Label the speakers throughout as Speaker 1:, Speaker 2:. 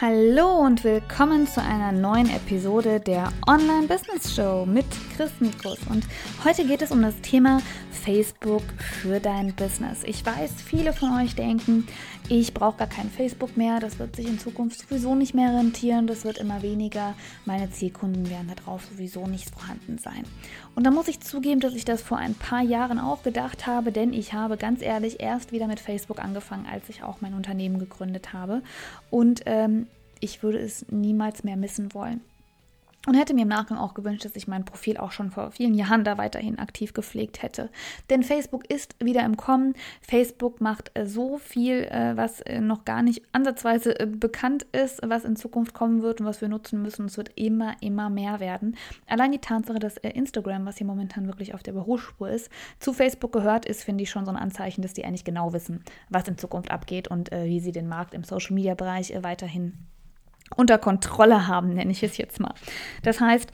Speaker 1: Hallo und willkommen zu einer neuen Episode der Online Business Show mit Chris Mikus. Und heute geht es um das Thema Facebook für dein Business. Ich weiß, viele von euch denken, ich brauche gar kein Facebook mehr, das wird sich in Zukunft sowieso nicht mehr rentieren, das wird immer weniger, meine Zielkunden werden darauf sowieso nicht vorhanden sein. Und da muss ich zugeben, dass ich das vor ein paar Jahren auch gedacht habe, denn ich habe ganz ehrlich erst wieder mit Facebook angefangen, als ich auch mein Unternehmen gegründet habe. Und ähm, ich würde es niemals mehr missen wollen. Und hätte mir im Nachgang auch gewünscht, dass ich mein Profil auch schon vor vielen Jahren da weiterhin aktiv gepflegt hätte. Denn Facebook ist wieder im Kommen. Facebook macht äh, so viel, äh, was äh, noch gar nicht ansatzweise bekannt ist, was in Zukunft kommen wird und was wir nutzen müssen. Es wird immer, immer mehr werden. Allein die Tatsache, dass Instagram, was hier momentan wirklich auf der Überholspur ist, zu Facebook gehört, ist, finde ich schon so ein Anzeichen, dass die eigentlich genau wissen, was in Zukunft abgeht und wie sie den Markt im Social-Media-Bereich weiterhin unter Kontrolle haben, nenne ich es jetzt mal. Das heißt,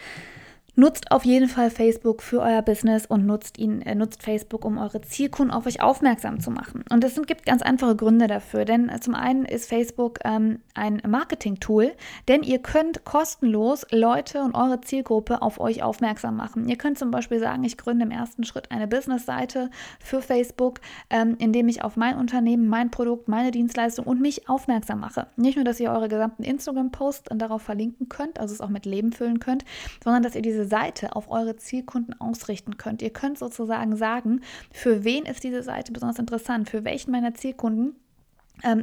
Speaker 1: Nutzt auf jeden Fall Facebook für euer Business und nutzt ihn, äh, nutzt Facebook, um eure Zielkunden auf euch aufmerksam zu machen. Und es gibt ganz einfache Gründe dafür. Denn äh, zum einen ist Facebook ähm, ein Marketing-Tool, denn ihr könnt kostenlos Leute und eure Zielgruppe auf euch aufmerksam machen. Ihr könnt zum Beispiel sagen, ich gründe im ersten Schritt eine Business-Seite für Facebook, ähm, indem ich auf mein Unternehmen, mein Produkt, meine Dienstleistung und mich aufmerksam mache. Nicht nur, dass ihr eure gesamten Instagram-Posts darauf verlinken könnt, also es auch mit Leben füllen könnt, sondern dass ihr diese Seite auf eure Zielkunden ausrichten könnt. Ihr könnt sozusagen sagen, für wen ist diese Seite besonders interessant, für welchen meiner Zielkunden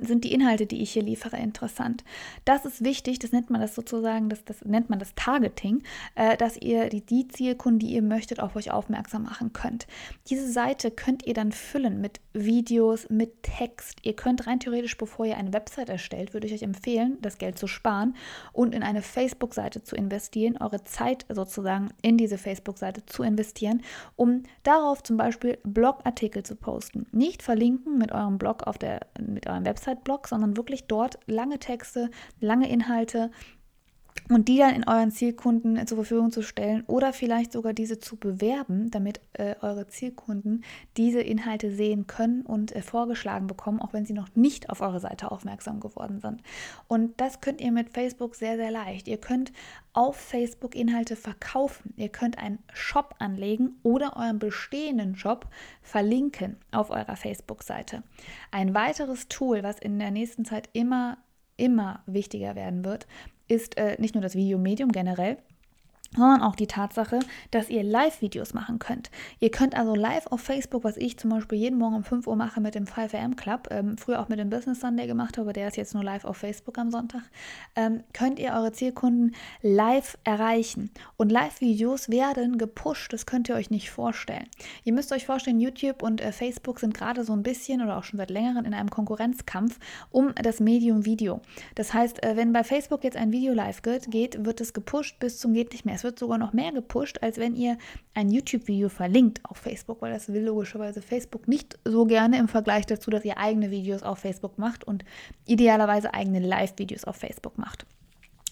Speaker 1: sind die Inhalte, die ich hier liefere, interessant. Das ist wichtig, das nennt man das sozusagen, das, das nennt man das Targeting, äh, dass ihr die, die Zielkunden, die ihr möchtet, auf euch aufmerksam machen könnt. Diese Seite könnt ihr dann füllen mit Videos, mit Text. Ihr könnt rein theoretisch, bevor ihr eine Website erstellt, würde ich euch empfehlen, das Geld zu sparen und in eine Facebook-Seite zu investieren, eure Zeit sozusagen in diese Facebook-Seite zu investieren, um darauf zum Beispiel Blogartikel zu posten. Nicht verlinken mit eurem Blog auf der, mit eurem Website-Blog, sondern wirklich dort lange Texte, lange Inhalte und die dann in euren Zielkunden zur Verfügung zu stellen oder vielleicht sogar diese zu bewerben, damit äh, eure Zielkunden diese Inhalte sehen können und äh, vorgeschlagen bekommen, auch wenn sie noch nicht auf eure Seite aufmerksam geworden sind. Und das könnt ihr mit Facebook sehr, sehr leicht. Ihr könnt auf Facebook Inhalte verkaufen. Ihr könnt einen Shop anlegen oder euren bestehenden Shop verlinken auf eurer Facebook-Seite. Ein weiteres Tool, was in der nächsten Zeit immer immer wichtiger werden wird, ist äh, nicht nur das Videomedium generell, sondern auch die Tatsache, dass ihr Live-Videos machen könnt. Ihr könnt also live auf Facebook, was ich zum Beispiel jeden Morgen um 5 Uhr mache mit dem 5am Club, ähm, früher auch mit dem Business Sunday gemacht habe, der ist jetzt nur live auf Facebook am Sonntag, ähm, könnt ihr eure Zielkunden live erreichen. Und Live-Videos werden gepusht, das könnt ihr euch nicht vorstellen. Ihr müsst euch vorstellen, YouTube und äh, Facebook sind gerade so ein bisschen oder auch schon seit längerem in einem Konkurrenzkampf um das Medium Video. Das heißt, äh, wenn bei Facebook jetzt ein Video live geht, geht wird es gepusht bis zum geht nicht mehr. Es wird sogar noch mehr gepusht, als wenn ihr ein YouTube-Video verlinkt auf Facebook, weil das will logischerweise Facebook nicht so gerne im Vergleich dazu, dass ihr eigene Videos auf Facebook macht und idealerweise eigene Live-Videos auf Facebook macht.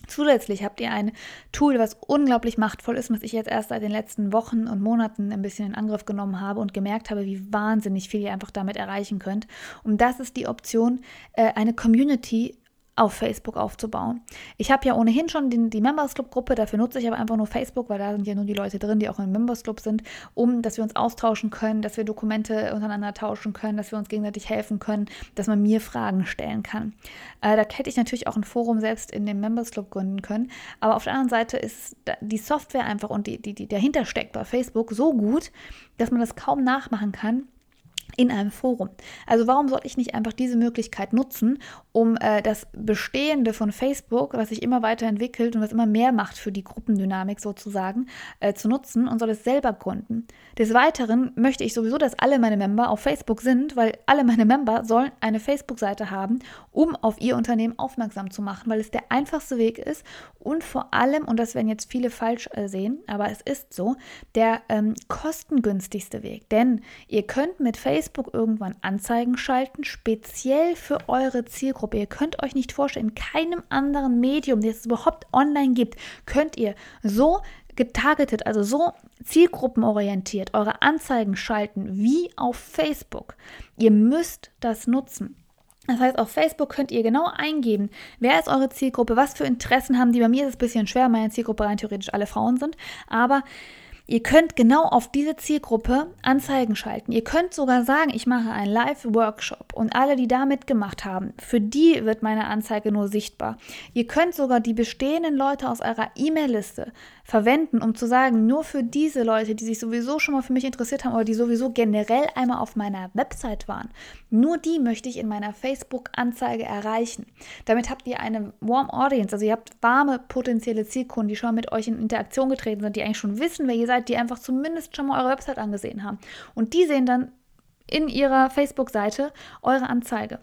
Speaker 1: Zusätzlich habt ihr ein Tool, was unglaublich machtvoll ist, was ich jetzt erst seit den letzten Wochen und Monaten ein bisschen in Angriff genommen habe und gemerkt habe, wie wahnsinnig viel ihr einfach damit erreichen könnt. Und das ist die Option, äh, eine Community auf Facebook aufzubauen. Ich habe ja ohnehin schon den, die Members Club Gruppe, dafür nutze ich aber einfach nur Facebook, weil da sind ja nur die Leute drin, die auch im Members Club sind, um, dass wir uns austauschen können, dass wir Dokumente untereinander tauschen können, dass wir uns gegenseitig helfen können, dass man mir Fragen stellen kann. Äh, da hätte ich natürlich auch ein Forum selbst in dem Members Club gründen können, aber auf der anderen Seite ist die Software einfach und die, die, die dahinter steckt bei Facebook so gut, dass man das kaum nachmachen kann in einem Forum. Also warum soll ich nicht einfach diese Möglichkeit nutzen, um äh, das Bestehende von Facebook, was sich immer weiterentwickelt und was immer mehr macht für die Gruppendynamik sozusagen, äh, zu nutzen und soll es selber gründen. Des Weiteren möchte ich sowieso, dass alle meine Member auf Facebook sind, weil alle meine Member sollen eine Facebook-Seite haben, um auf ihr Unternehmen aufmerksam zu machen, weil es der einfachste Weg ist und vor allem, und das werden jetzt viele falsch äh, sehen, aber es ist so, der ähm, kostengünstigste Weg. Denn ihr könnt mit Facebook Facebook irgendwann Anzeigen schalten, speziell für eure Zielgruppe. Ihr könnt euch nicht vorstellen, in keinem anderen Medium, das es überhaupt online gibt, könnt ihr so getargetet, also so zielgruppenorientiert eure Anzeigen schalten wie auf Facebook. Ihr müsst das nutzen. Das heißt, auf Facebook könnt ihr genau eingeben, wer ist eure Zielgruppe, was für Interessen haben die. Bei mir ist es ein bisschen schwer, meine Zielgruppe rein theoretisch alle Frauen sind, aber Ihr könnt genau auf diese Zielgruppe Anzeigen schalten. Ihr könnt sogar sagen, ich mache einen Live-Workshop und alle, die da mitgemacht haben, für die wird meine Anzeige nur sichtbar. Ihr könnt sogar die bestehenden Leute aus eurer E-Mail-Liste verwenden, um zu sagen, nur für diese Leute, die sich sowieso schon mal für mich interessiert haben oder die sowieso generell einmal auf meiner Website waren, nur die möchte ich in meiner Facebook-Anzeige erreichen. Damit habt ihr eine Warm Audience, also ihr habt warme potenzielle Zielkunden, die schon mit euch in Interaktion getreten sind, die eigentlich schon wissen, wer ihr seid, die einfach zumindest schon mal eure Website angesehen haben. Und die sehen dann in ihrer Facebook-Seite eure Anzeige.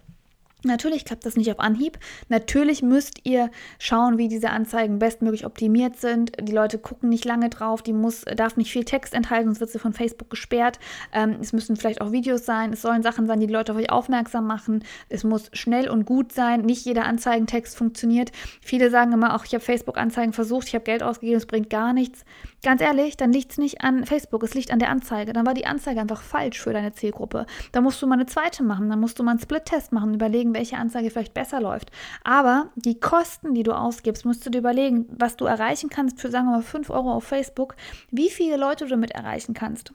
Speaker 1: Natürlich klappt das nicht auf Anhieb. Natürlich müsst ihr schauen, wie diese Anzeigen bestmöglich optimiert sind. Die Leute gucken nicht lange drauf, die muss, darf nicht viel Text enthalten, sonst wird sie von Facebook gesperrt. Ähm, es müssen vielleicht auch Videos sein, es sollen Sachen sein, die die Leute auf euch aufmerksam machen. Es muss schnell und gut sein. Nicht jeder Anzeigentext funktioniert. Viele sagen immer auch, ich habe Facebook-Anzeigen versucht, ich habe Geld ausgegeben, es bringt gar nichts. Ganz ehrlich, dann liegt es nicht an Facebook, es liegt an der Anzeige. Dann war die Anzeige einfach falsch für deine Zielgruppe. Da musst du mal eine zweite machen, dann musst du mal einen Split-Test machen, überlegen, welche Anzeige vielleicht besser läuft. Aber die Kosten, die du ausgibst, musst du dir überlegen, was du erreichen kannst für, sagen wir mal, 5 Euro auf Facebook, wie viele Leute du damit erreichen kannst.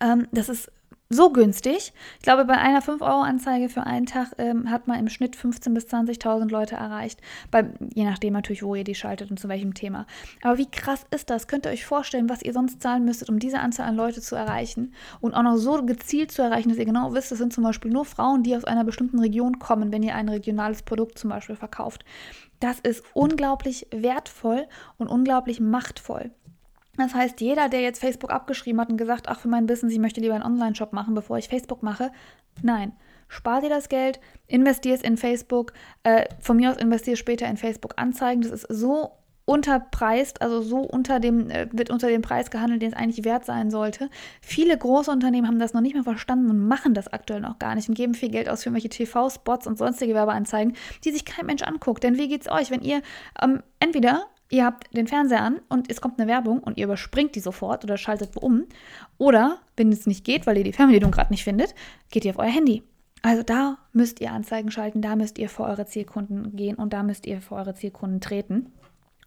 Speaker 1: Ähm, das ist so günstig. Ich glaube, bei einer 5-Euro-Anzeige für einen Tag ähm, hat man im Schnitt 15.000 bis 20.000 Leute erreicht. Bei, je nachdem natürlich, wo ihr die schaltet und zu welchem Thema. Aber wie krass ist das? Könnt ihr euch vorstellen, was ihr sonst zahlen müsstet, um diese Anzahl an Leute zu erreichen? Und auch noch so gezielt zu erreichen, dass ihr genau wisst, das sind zum Beispiel nur Frauen, die aus einer bestimmten Region kommen, wenn ihr ein regionales Produkt zum Beispiel verkauft. Das ist unglaublich wertvoll und unglaublich machtvoll. Das heißt, jeder, der jetzt Facebook abgeschrieben hat und gesagt, ach, für mein Business, ich möchte lieber einen Online-Shop machen, bevor ich Facebook mache, nein. Spar dir das Geld, investier es in Facebook, äh, von mir aus investier später in Facebook-Anzeigen. Das ist so unterpreist, also so unter dem, äh, wird unter dem Preis gehandelt, den es eigentlich wert sein sollte. Viele große Unternehmen haben das noch nicht mehr verstanden und machen das aktuell noch gar nicht und geben viel Geld aus für irgendwelche TV-Spots und sonstige Werbeanzeigen, die sich kein Mensch anguckt. Denn wie geht's euch, wenn ihr ähm, entweder ihr habt den Fernseher an und es kommt eine Werbung und ihr überspringt die sofort oder schaltet wo um. Oder, wenn es nicht geht, weil ihr die Fernbedienung gerade nicht findet, geht ihr auf euer Handy. Also da müsst ihr Anzeigen schalten, da müsst ihr vor eure Zielkunden gehen und da müsst ihr vor eure Zielkunden treten.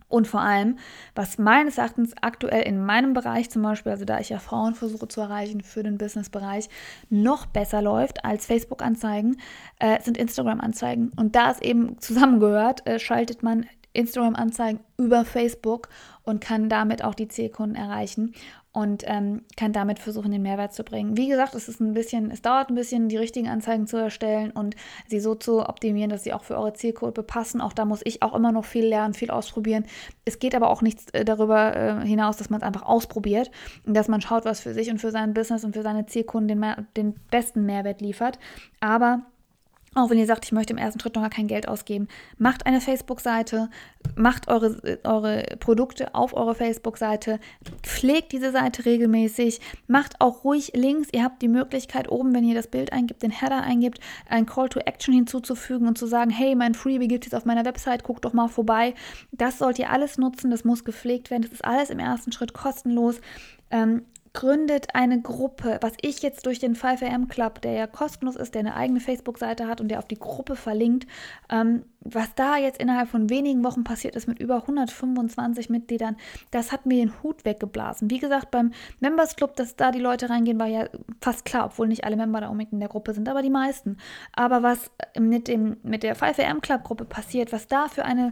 Speaker 1: Und vor allem, was meines Erachtens aktuell in meinem Bereich zum Beispiel, also da ich ja Frauen versuche zu erreichen für den Businessbereich, noch besser läuft als Facebook-Anzeigen, äh, sind Instagram-Anzeigen. Und da es eben zusammengehört, äh, schaltet man Instagram-Anzeigen über Facebook und kann damit auch die Zielkunden erreichen und ähm, kann damit versuchen, den Mehrwert zu bringen. Wie gesagt, es ist ein bisschen, es dauert ein bisschen, die richtigen Anzeigen zu erstellen und sie so zu optimieren, dass sie auch für eure Zielgruppe passen. Auch da muss ich auch immer noch viel lernen, viel ausprobieren. Es geht aber auch nichts äh, darüber äh, hinaus, dass man es einfach ausprobiert und dass man schaut, was für sich und für sein Business und für seine Zielkunden den, den besten Mehrwert liefert. Aber auch wenn ihr sagt, ich möchte im ersten Schritt noch gar kein Geld ausgeben, macht eine Facebook-Seite, macht eure, eure Produkte auf eure Facebook-Seite, pflegt diese Seite regelmäßig, macht auch ruhig Links. Ihr habt die Möglichkeit, oben, wenn ihr das Bild eingibt, den Header eingibt, ein Call to Action hinzuzufügen und zu sagen, hey, mein Freebie gibt es auf meiner Website, guckt doch mal vorbei. Das sollt ihr alles nutzen, das muss gepflegt werden. Das ist alles im ersten Schritt kostenlos. Ähm, gründet eine Gruppe, was ich jetzt durch den 5am Club, der ja kostenlos ist, der eine eigene Facebook-Seite hat und der auf die Gruppe verlinkt, ähm, was da jetzt innerhalb von wenigen Wochen passiert ist mit über 125 Mitgliedern, das hat mir den Hut weggeblasen. Wie gesagt, beim Members Club, dass da die Leute reingehen, war ja fast klar, obwohl nicht alle Member da unbedingt in der Gruppe sind, aber die meisten. Aber was mit, dem, mit der 5am Club Gruppe passiert, was da für eine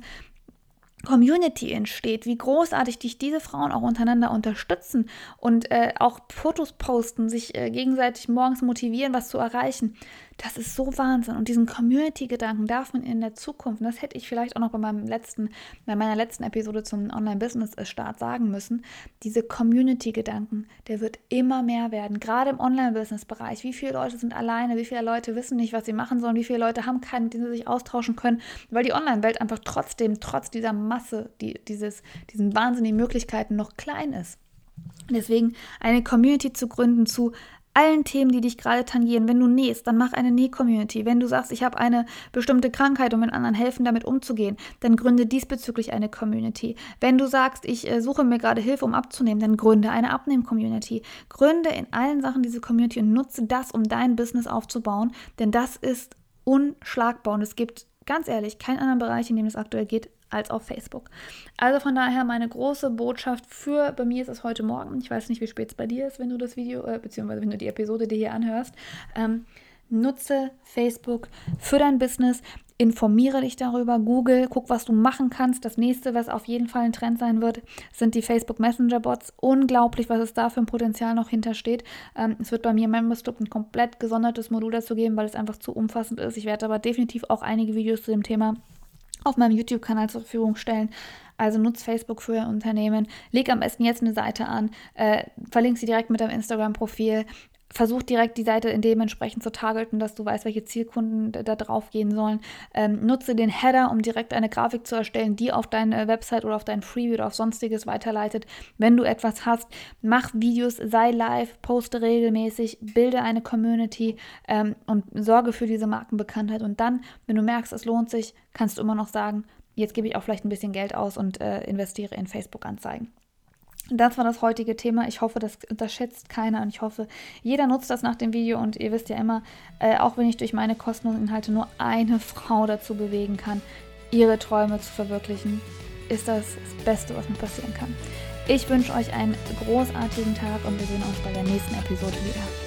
Speaker 1: Community entsteht, wie großartig dich diese Frauen auch untereinander unterstützen und äh, auch Fotos posten, sich äh, gegenseitig morgens motivieren, was zu erreichen. Das ist so Wahnsinn. Und diesen Community-Gedanken darf man in der Zukunft, und das hätte ich vielleicht auch noch bei meinem letzten, bei meiner letzten Episode zum Online-Business-Start sagen müssen, diese Community-Gedanken, der wird immer mehr werden. Gerade im Online-Business-Bereich. Wie viele Leute sind alleine, wie viele Leute wissen nicht, was sie machen sollen, wie viele Leute haben keinen, mit denen sie sich austauschen können, weil die Online-Welt einfach trotzdem, trotz dieser Masse, die, dieses, diesen wahnsinnigen Möglichkeiten noch klein ist. Deswegen eine Community zu gründen zu allen Themen, die dich gerade tangieren. Wenn du nähst, dann mach eine Näh-Community. Wenn du sagst, ich habe eine bestimmte Krankheit und will anderen helfen, damit umzugehen, dann gründe diesbezüglich eine Community. Wenn du sagst, ich äh, suche mir gerade Hilfe, um abzunehmen, dann gründe eine Abnehmen-Community. Gründe in allen Sachen diese Community und nutze das, um dein Business aufzubauen, denn das ist unschlagbar und es gibt ganz ehrlich keinen anderen Bereich, in dem es aktuell geht, als auf Facebook. Also von daher meine große Botschaft für, bei mir ist es heute Morgen, ich weiß nicht, wie spät es bei dir ist, wenn du das Video, äh, beziehungsweise wenn du die Episode dir hier anhörst, ähm, nutze Facebook für dein Business, informiere dich darüber, Google, guck, was du machen kannst. Das nächste, was auf jeden Fall ein Trend sein wird, sind die Facebook Messenger Bots. Unglaublich, was es da für ein Potenzial noch hintersteht. Ähm, es wird bei mir im Members Club ein komplett gesondertes Modul dazu geben, weil es einfach zu umfassend ist. Ich werde aber definitiv auch einige Videos zu dem Thema auf meinem YouTube-Kanal zur Verfügung stellen. Also nutzt Facebook für Unternehmen. Leg am besten jetzt eine Seite an, äh, verlink sie direkt mit deinem Instagram-Profil, versuch direkt die Seite in dementsprechend zu targeten, dass du weißt, welche Zielkunden da drauf gehen sollen. Ähm, nutze den Header, um direkt eine Grafik zu erstellen, die auf deine Website oder auf dein Freebie oder auf sonstiges weiterleitet. Wenn du etwas hast, mach Videos, sei live, poste regelmäßig, bilde eine Community ähm, und sorge für diese Markenbekanntheit. Und dann, wenn du merkst, es lohnt sich, kannst du immer noch sagen, jetzt gebe ich auch vielleicht ein bisschen Geld aus und äh, investiere in Facebook-Anzeigen. Das war das heutige Thema. Ich hoffe, das unterschätzt keiner und ich hoffe, jeder nutzt das nach dem Video und ihr wisst ja immer, äh, auch wenn ich durch meine kostenlosen Inhalte nur eine Frau dazu bewegen kann, ihre Träume zu verwirklichen, ist das das Beste, was mir passieren kann. Ich wünsche euch einen großartigen Tag und wir sehen uns bei der nächsten Episode wieder.